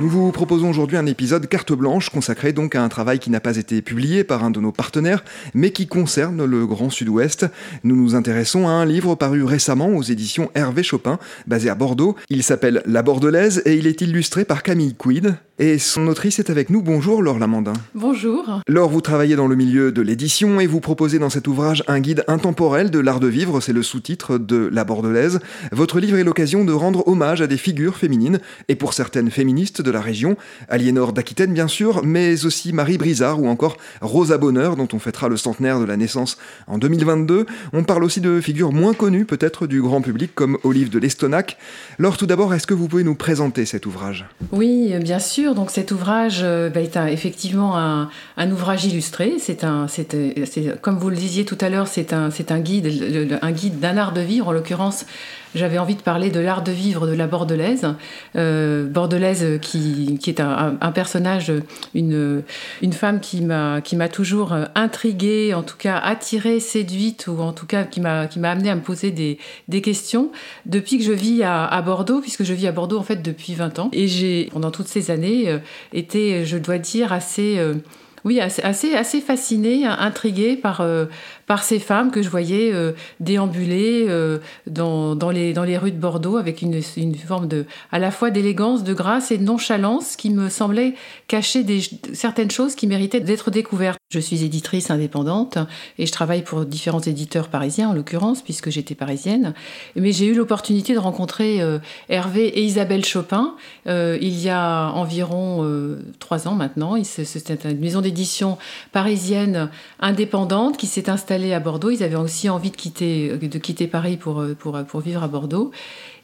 Nous vous proposons aujourd'hui un épisode carte blanche consacré donc à un travail qui n'a pas été publié par un de nos partenaires, mais qui concerne le Grand Sud-Ouest. Nous nous intéressons à un livre paru récemment aux éditions Hervé Chopin, basé à Bordeaux. Il s'appelle La Bordelaise et il est illustré par Camille Quid. Et son autrice est avec nous. Bonjour Laure Lamandin. Bonjour. Laure, vous travaillez dans le milieu de l'édition et vous proposez dans cet ouvrage un guide intemporel de l'art de vivre, c'est le sous-titre de La Bordelaise. Votre livre est l'occasion de rendre hommage à des figures féminines et pour certaines féministes de la région, Aliénor d'Aquitaine bien sûr, mais aussi Marie Brizard ou encore Rosa Bonheur, dont on fêtera le centenaire de la naissance en 2022. On parle aussi de figures moins connues peut-être du grand public comme Olive de l'Estonac. Laure, tout d'abord, est-ce que vous pouvez nous présenter cet ouvrage? Oui, bien sûr. Donc cet ouvrage euh, bah, est effectivement un, ouvrage illustré. C'est un, comme vous le disiez tout à l'heure, c'est un, un guide, un guide d'un art de vivre, en l'occurrence j'avais envie de parler de l'art de vivre de la Bordelaise. Euh, Bordelaise qui, qui est un, personnage, une, une femme qui m'a, qui m'a toujours intriguée, en tout cas attirée, séduite, ou en tout cas qui m'a, qui m'a amené à me poser des, des questions depuis que je vis à, à, Bordeaux, puisque je vis à Bordeaux en fait depuis 20 ans. Et j'ai, pendant toutes ces années, euh, été, je dois dire, assez... Euh, oui, assez, assez, fascinée, intriguée par, euh, par ces femmes que je voyais euh, déambuler euh, dans, dans, les, dans les rues de Bordeaux avec une, une forme de, à la fois d'élégance, de grâce et de nonchalance qui me semblait cacher des, certaines choses qui méritaient d'être découvertes. Je suis éditrice indépendante et je travaille pour différents éditeurs parisiens en l'occurrence puisque j'étais parisienne. Mais j'ai eu l'opportunité de rencontrer euh, Hervé et Isabelle Chopin il y a environ trois ans maintenant. C'était une maison d'édition parisienne indépendante qui s'est installée à Bordeaux. Ils avaient aussi envie de quitter, Paris pour, pour, pour vivre à Bordeaux.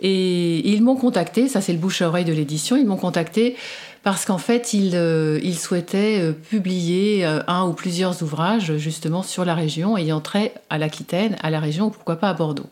Et ils m'ont contacté, ça c'est le bouche-oreille de l'édition, ils m'ont contacté parce qu'en fait, il, euh, euh, publier euh, un ou plusieurs ouvrages justement sur la région ayant trait à l'Aquitaine, à la région, ou pourquoi pas à Bordeaux.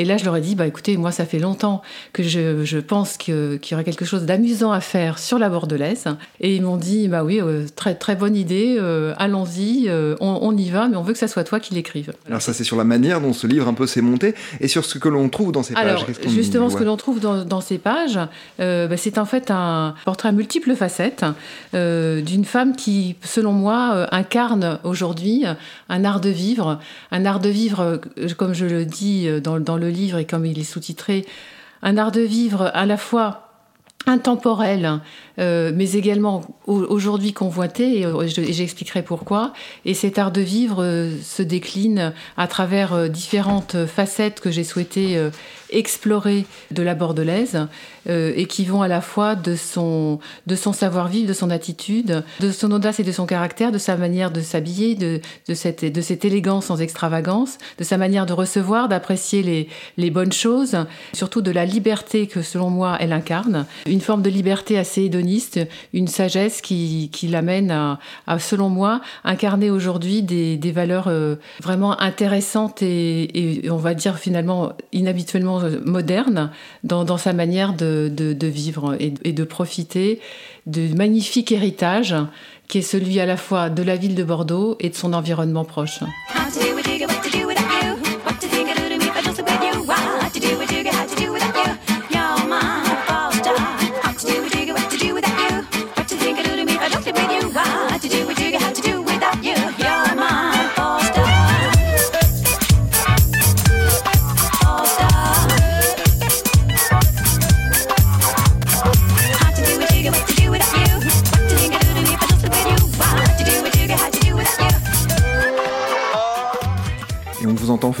Et là, je leur ai dit, bah écoutez, moi, ça fait longtemps que je, je pense qu'il y aurait quelque chose d'amusant à faire sur la Bordelaise. Et ils m'ont dit, bah oui, très très bonne idée, allons-y, on, y va, mais on veut que ça soit toi qui l'écrive. Alors ça, c'est sur la manière dont ce livre un peu s'est monté et sur ce que l'on trouve dans ces pages. Alors, justement, ce que l'on trouve dans, dans, ces pages, bah, c'est en fait un portrait multiple facettes euh, d'une femme qui, selon moi, euh, incarne aujourd'hui un art de vivre, un art de vivre, euh, comme je le dis dans, dans le livre et comme il est sous-titré, un art de vivre à la fois intemporel, euh, mais également aujourd'hui convoité, et j'expliquerai pourquoi. Et cet art de vivre euh, se décline à travers euh, différentes facettes que j'ai souhaité explorer de la bordelaise, et qui vont à la fois de son, de son savoir-vivre, de son attitude, de son audace et de son caractère, de sa manière de s'habiller, de, de, cette, de cette élégance sans extravagance, de sa manière de recevoir, d'apprécier les, les bonnes choses, surtout de la liberté que, selon moi, elle incarne, une forme de liberté assez hédoniste une sagesse qui, l'amène à, selon moi, incarner aujourd'hui des, valeurs euh, vraiment intéressantes et, on va dire finalement inhabituellement modernes dans, sa manière de, vivre et, et de profiter du magnifique héritage qui est celui à la fois de la ville de Bordeaux et de son environnement proche.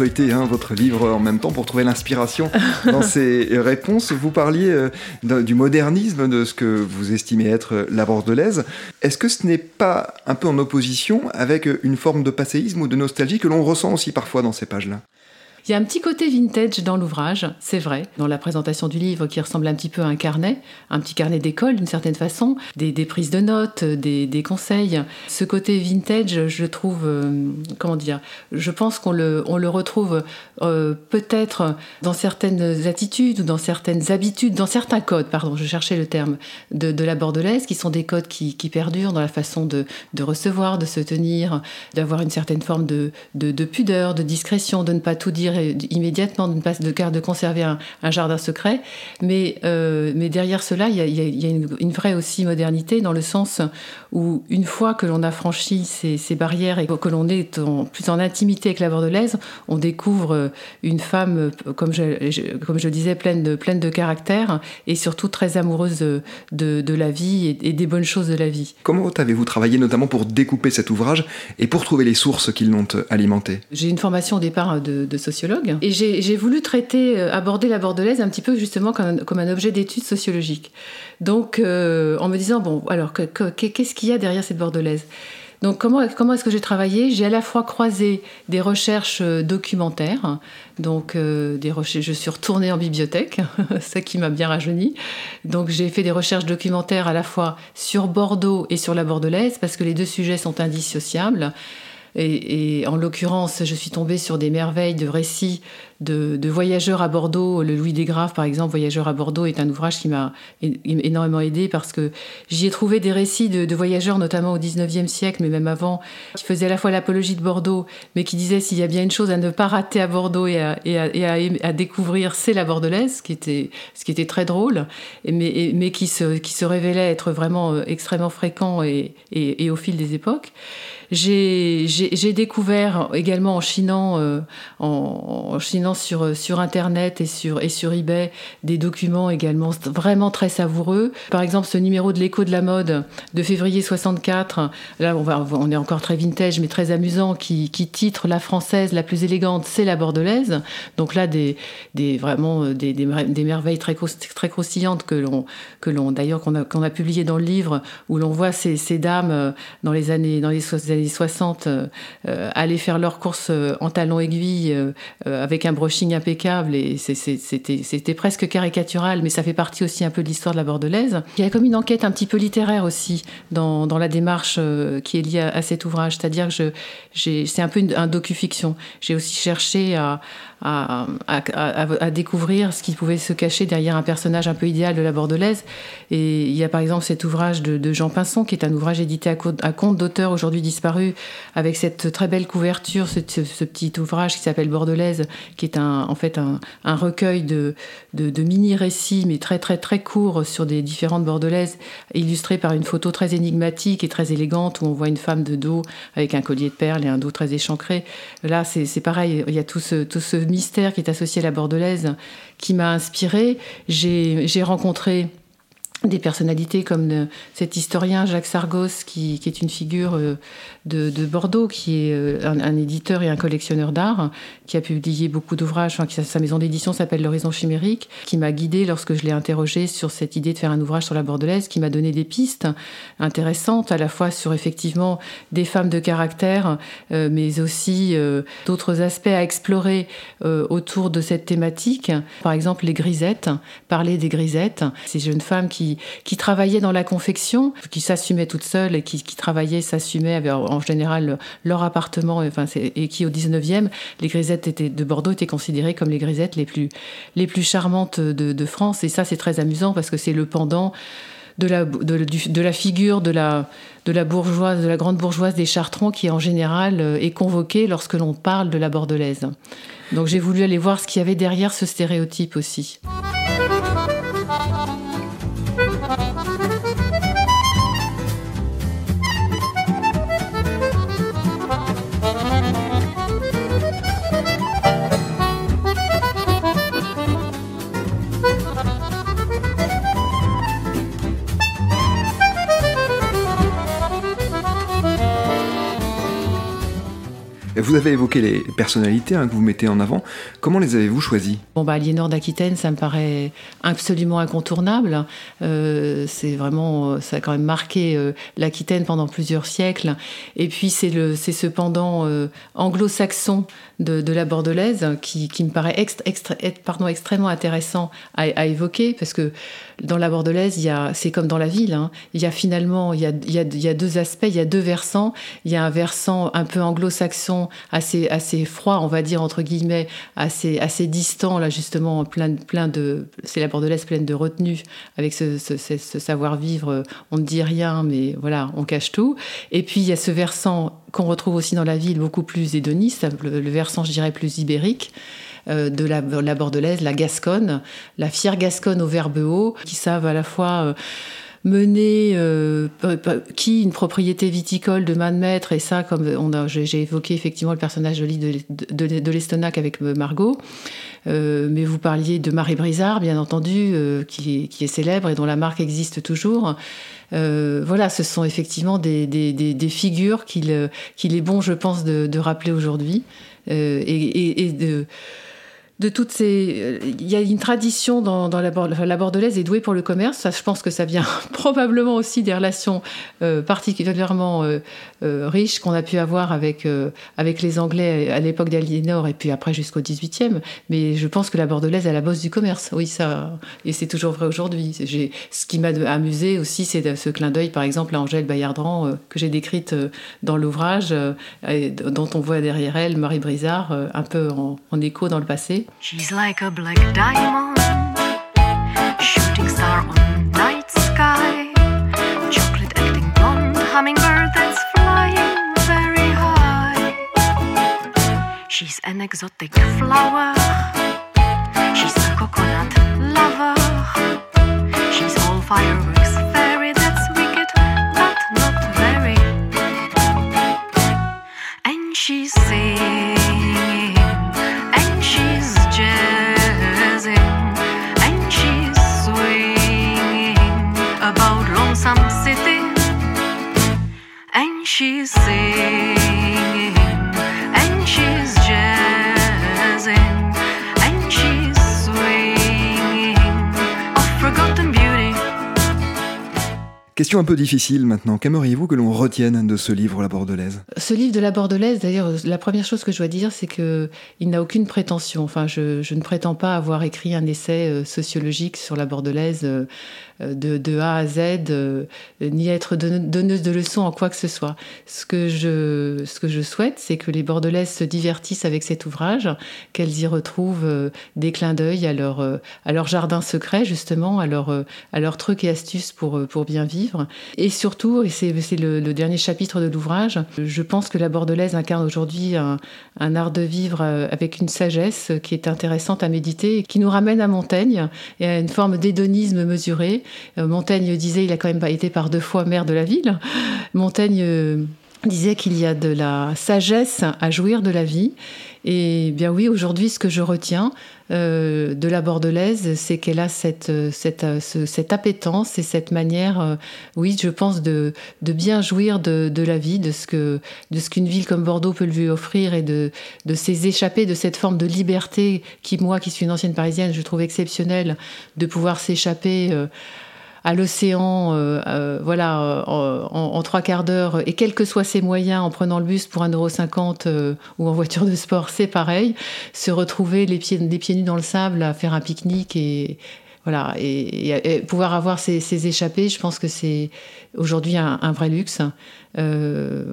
Feuilleter hein, votre livre en même temps pour trouver l'inspiration dans ces réponses. Vous parliez euh, du modernisme, de ce que vous estimez être la bordelaise. Est-ce que ce n'est pas un peu en opposition avec une forme de passéisme ou de nostalgie que l'on ressent aussi parfois dans ces pages-là? Il y a un petit côté vintage dans l'ouvrage, c'est vrai, dans la présentation du livre qui ressemble un petit peu à un carnet, un petit carnet d'école d'une certaine façon, des, prises de notes, des, conseils. Ce côté vintage, je trouve, euh, comment dire, je pense qu'on le, on le retrouve euh, peut-être dans certaines attitudes ou dans certaines habitudes, dans certains codes, pardon, je cherchais le terme, de, la bordelaise, qui sont des codes qui, perdurent dans la façon de, recevoir, de se tenir, d'avoir une certaine forme de, de, pudeur, de discrétion, de ne pas tout dire immédiatement, de ne pas de, de conserver un, jardin secret. Mais, euh, mais derrière cela, il y a, une, vraie aussi modernité dans le sens où une fois que l'on a franchi ces, ces, barrières et que l'on est en, plus en intimité avec la bordelaise, on découvre une femme, comme je, comme je disais, pleine de, pleine de caractère et surtout très amoureuse de, de, la vie et, des bonnes choses de la vie. Comment avez-vous travaillé notamment pour découper cet ouvrage et pour trouver les sources qui l'ont alimenté J'ai une formation au départ de, et j'ai voulu traiter, euh, aborder la bordelaise un petit peu justement comme, un objet d'étude sociologique. Donc euh, en me disant, bon, alors qu'est-ce qu'il y a derrière cette bordelaise? Donc comment, est-ce que j'ai travaillé? J'ai à la fois croisé des recherches euh, documentaires, donc des recherches, je suis retournée en bibliothèque, ce qui m'a bien rajeuni. Donc j'ai fait des recherches documentaires à la fois sur Bordeaux et sur la Bordelaise, parce que les deux sujets sont indissociables. Et, en l'occurrence, je suis tombée sur des merveilles de récits de, voyageurs à Bordeaux. Le Louis Desgraves, par exemple, Voyageurs à Bordeaux, est un ouvrage qui m'a énormément aidé parce que j'y ai trouvé des récits de, voyageurs, notamment au 19e siècle, mais même avant, qui faisaient à la fois l'apologie de Bordeaux, mais qui disaient s'il y a bien une chose à ne pas rater à Bordeaux et à, découvrir, c'est la bordelaise, ce qui était, très drôle, mais, qui, se, révélait être vraiment euh, extrêmement fréquent et, au fil des époques. J'ai découvert également en chinant, euh, en, chinant sur, sur Internet et sur, et sur eBay des documents également vraiment très savoureux. Par exemple, ce numéro de l'écho de la mode de février 64, là on, est encore très vintage mais très amusant, qui, qui titre La française la plus élégante, c'est la bordelaise. Donc là, des, des vraiment euh, des, des, merveilles très, très croustillantes que l'on, que l'on d'ailleurs qu'on a, qu'on a publié dans le livre, où l'on voit ces, ces dames euh, dans les années, dans les années 60 euh, euh, aller faire leurs courses euh, en talons aiguilles avec un brushing impeccable et c'était presque caricatural, mais ça fait partie aussi un peu de l'histoire de la bordelaise. Il y a comme une enquête un petit peu littéraire aussi dans, la démarche qui est liée à, cet ouvrage, c'est-à-dire que c'est un peu un docu-fiction. J'ai aussi cherché à, découvrir ce qui pouvait se cacher derrière un personnage un peu idéal de la bordelaise. Et il y a par exemple cet ouvrage de, Jean Pinson, qui est un ouvrage édité à, compte d'auteur aujourd'hui disparu, avec cette très belle couverture, ce, petit ouvrage qui s'appelle Bordelaise, qui est un, en fait un, recueil de, mini-récits, mais très très très courts sur des différentes bordelaises, illustrés par une photo très énigmatique et très élégante, où on voit une femme de dos avec un collier de perles et un dos très échancré. Là, c'est pareil, il y a tout ce, tout ce mystère qui est associé à la bordelaise qui m'a inspiré. J'ai rencontré des personnalités comme cet historien Jacques Sargos, qui, est une figure euh, de, Bordeaux, qui est euh, un, éditeur et un collectionneur d'art, qui a publié beaucoup d'ouvrages, enfin, sa maison d'édition s'appelle L'Horizon Chimérique, qui m'a guidé lorsque je l'ai interrogé sur cette idée de faire un ouvrage sur la bordelaise, qui m'a donné des pistes intéressantes, à la fois sur effectivement des femmes de caractère, euh, mais aussi d'autres aspects à explorer autour de cette thématique. Par exemple, les grisettes, parler des grisettes, ces jeunes femmes qui qui, travaillaient dans la confection, qui s'assumaient toutes seules et qui, travaillaient, s'assumaient en général leur appartement, et qui au 19e, les grisettes étaient, de Bordeaux étaient considérées comme les grisettes les plus, les plus charmantes de, France. Et ça, c'est très amusant parce que c'est le pendant de la, de, la figure de la, de la bourgeoise, de la grande bourgeoise des Chartrons qui en général euh, est convoquée lorsque l'on parle de la bordelaise. Donc j'ai voulu aller voir ce qu'il y avait derrière ce stéréotype aussi. Vous avez évoqué les personnalités hein, que vous mettez en avant. Comment les avez-vous choisies? Bon, bah, Aliénor d'Aquitaine, ça me paraît absolument incontournable. Euh, c'est vraiment, ça a quand même marqué euh, l'Aquitaine pendant plusieurs siècles. Et puis, c'est cependant euh, anglo-saxon de, la bordelaise qui, me paraît extrêmement intéressant à, évoquer parce que dans la bordelaise, c'est comme dans la ville, hein, il y a finalement, il y, a, il y a deux aspects, il y a deux versants. Il y a un versant un peu anglo-saxon, assez, froid, on va dire, entre guillemets, assez, assez distant, là, justement, plein, plein de. C'est la bordelaise pleine de retenue, avec ce, savoir-vivre, on ne dit rien, mais voilà, on cache tout. Et puis, il y a ce versant qu'on retrouve aussi dans la ville, beaucoup plus hédoniste, le, versant, je dirais, plus ibérique euh, de la, la, bordelaise, la gasconne, la fière gasconne au verbe haut, qui savent à la fois euh, mener euh, qui une propriété viticole de main de maître et ça comme on a j'ai évoqué effectivement le personnage de de, de, l'Estonac avec Margot euh, mais vous parliez de Marie Brizard bien entendu euh, qui, est, qui, est, célèbre et dont la marque existe toujours. Voilà ce sont effectivement des, des, des, figures qu'il qu'il est bon je pense de, rappeler aujourd'hui et de de toutes ces. Il y a une tradition dans, la, la, bordelaise est douée pour le commerce. Ça, je pense que ça vient probablement aussi des relations euh, particulièrement euh, euh, riches qu'on a pu avoir avec, avec les Anglais à l'époque d'Aliénor et puis après jusqu'au 18e. Mais je pense que la bordelaise est la bosse du commerce. Oui, ça. Et c'est toujours vrai aujourd'hui. Ce qui m'a amusé aussi, c'est ce clin d'œil, par exemple, à Angèle Bayardran, que j'ai décrite dans l'ouvrage, dont on voit derrière elle Marie Brizard, un peu en écho dans le passé. She's like a black diamond, shooting star on night sky, chocolate acting blonde hummingbird that's flying very high. She's an exotic flower, she's a coconut lover, she's all fireworks Question un peu difficile maintenant. Qu'aimeriez-vous que l'on retienne de ce livre La Bordelaise? Ce livre de La Bordelaise, d'ailleurs, la première chose que je dois dire, c'est que il n'a aucune prétention. Enfin, je, ne prétends pas avoir écrit un essai euh, sociologique sur la Bordelaise. Euh, de, A à Z, euh, ni être donneuse de leçons en quoi que ce soit. Ce que je, ce que je souhaite, c'est que les Bordelaises se divertissent avec cet ouvrage, qu'elles y retrouvent euh, des clins d'œil à leur, à leur jardin secret, justement, à leur, à trucs et astuces pour, pour bien vivre. Et surtout, et c'est le, dernier chapitre de l'ouvrage, je pense que la Bordelaise incarne aujourd'hui un, un art de vivre avec une sagesse qui est intéressante à méditer, qui nous ramène à Montaigne et à une forme d'hédonisme mesuré, Montaigne disait, il a quand même pas été par deux fois maire de la ville. Montaigne euh, disait qu'il y a de la sagesse à jouir de la vie. Et bien oui, aujourd'hui, ce que je retiens euh, de la bordelaise, c'est qu'elle a cette, cette, cette, appétence et cette manière, oui, je pense, de, de bien jouir de, de, la vie, de ce que de ce qu'une ville comme Bordeaux peut lui offrir et de, de ces échappées, de cette forme de liberté qui, moi, qui suis une ancienne parisienne, je trouve exceptionnelle, de pouvoir s'échapper à l'océan, euh, euh, voilà, euh, en, trois quarts d'heure, et quels que soient ses moyens, en prenant le bus pour 1,50€ ou en voiture de sport, c'est pareil. Se retrouver les pieds, les pieds nus dans le sable à faire un pique-nique et voilà, et, pouvoir avoir ces, échappées, je pense que c'est aujourd'hui un, vrai luxe. Euh,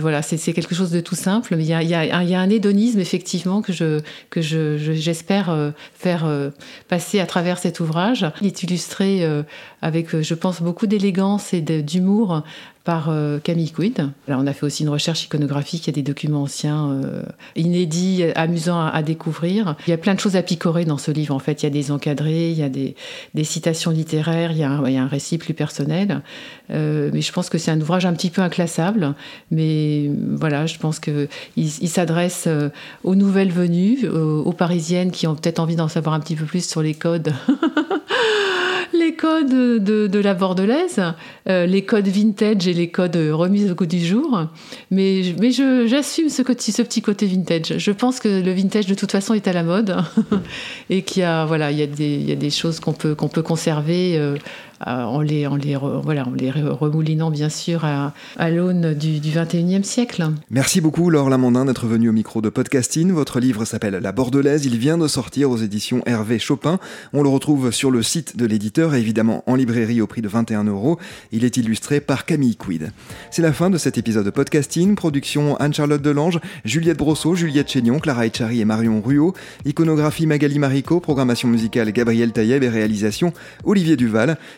voilà, c'est quelque chose de tout simple, mais il y a, un hédonisme effectivement que j'espère euh, faire euh, passer à travers cet ouvrage. Il est illustré avec, je pense, beaucoup d'élégance et d'humour par euh, Camille Quid. Là, on a fait aussi une recherche iconographique, il y a des documents anciens euh, inédits, amusants à, découvrir. Il y a plein de choses à picorer dans ce livre, en fait. Il y a des encadrés, il y a des, citations littéraires, il y, a un, récit plus personnel. Euh, mais je pense que c'est un ouvrage un petit peu inclassable. Mais voilà, je pense qu'il il, s'adresse aux nouvelles venues, aux Parisiennes qui ont peut-être envie d'en savoir un petit peu plus sur les codes codes de, la bordelaise, euh, les codes vintage et les codes remis au goût du jour. Mais, mais j'assume ce, ce petit côté vintage. Je pense que le vintage, de toute façon, est à la mode et qu'il y a, voilà, il y a, des, il y a des choses qu'on peut, qu'on peut conserver. Euh, en les, en les, voilà, en les remoulinant bien sûr à, l'aune du, du 21e siècle. Merci beaucoup Laure Lamandin d'être venue au micro de Podcasting. Votre livre s'appelle La Bordelaise, il vient de sortir aux éditions Hervé Chopin. On le retrouve sur le site de l'éditeur et évidemment en librairie au prix de 21 euros. Il est illustré par Camille Quid. C'est la fin de cet épisode de Podcasting, production Anne-Charlotte Delange, Juliette Brosseau, Juliette Chénion, Clara Echari et Marion Ruot, iconographie Magali Marico, programmation musicale Gabriel Taïeb et réalisation Olivier Duval.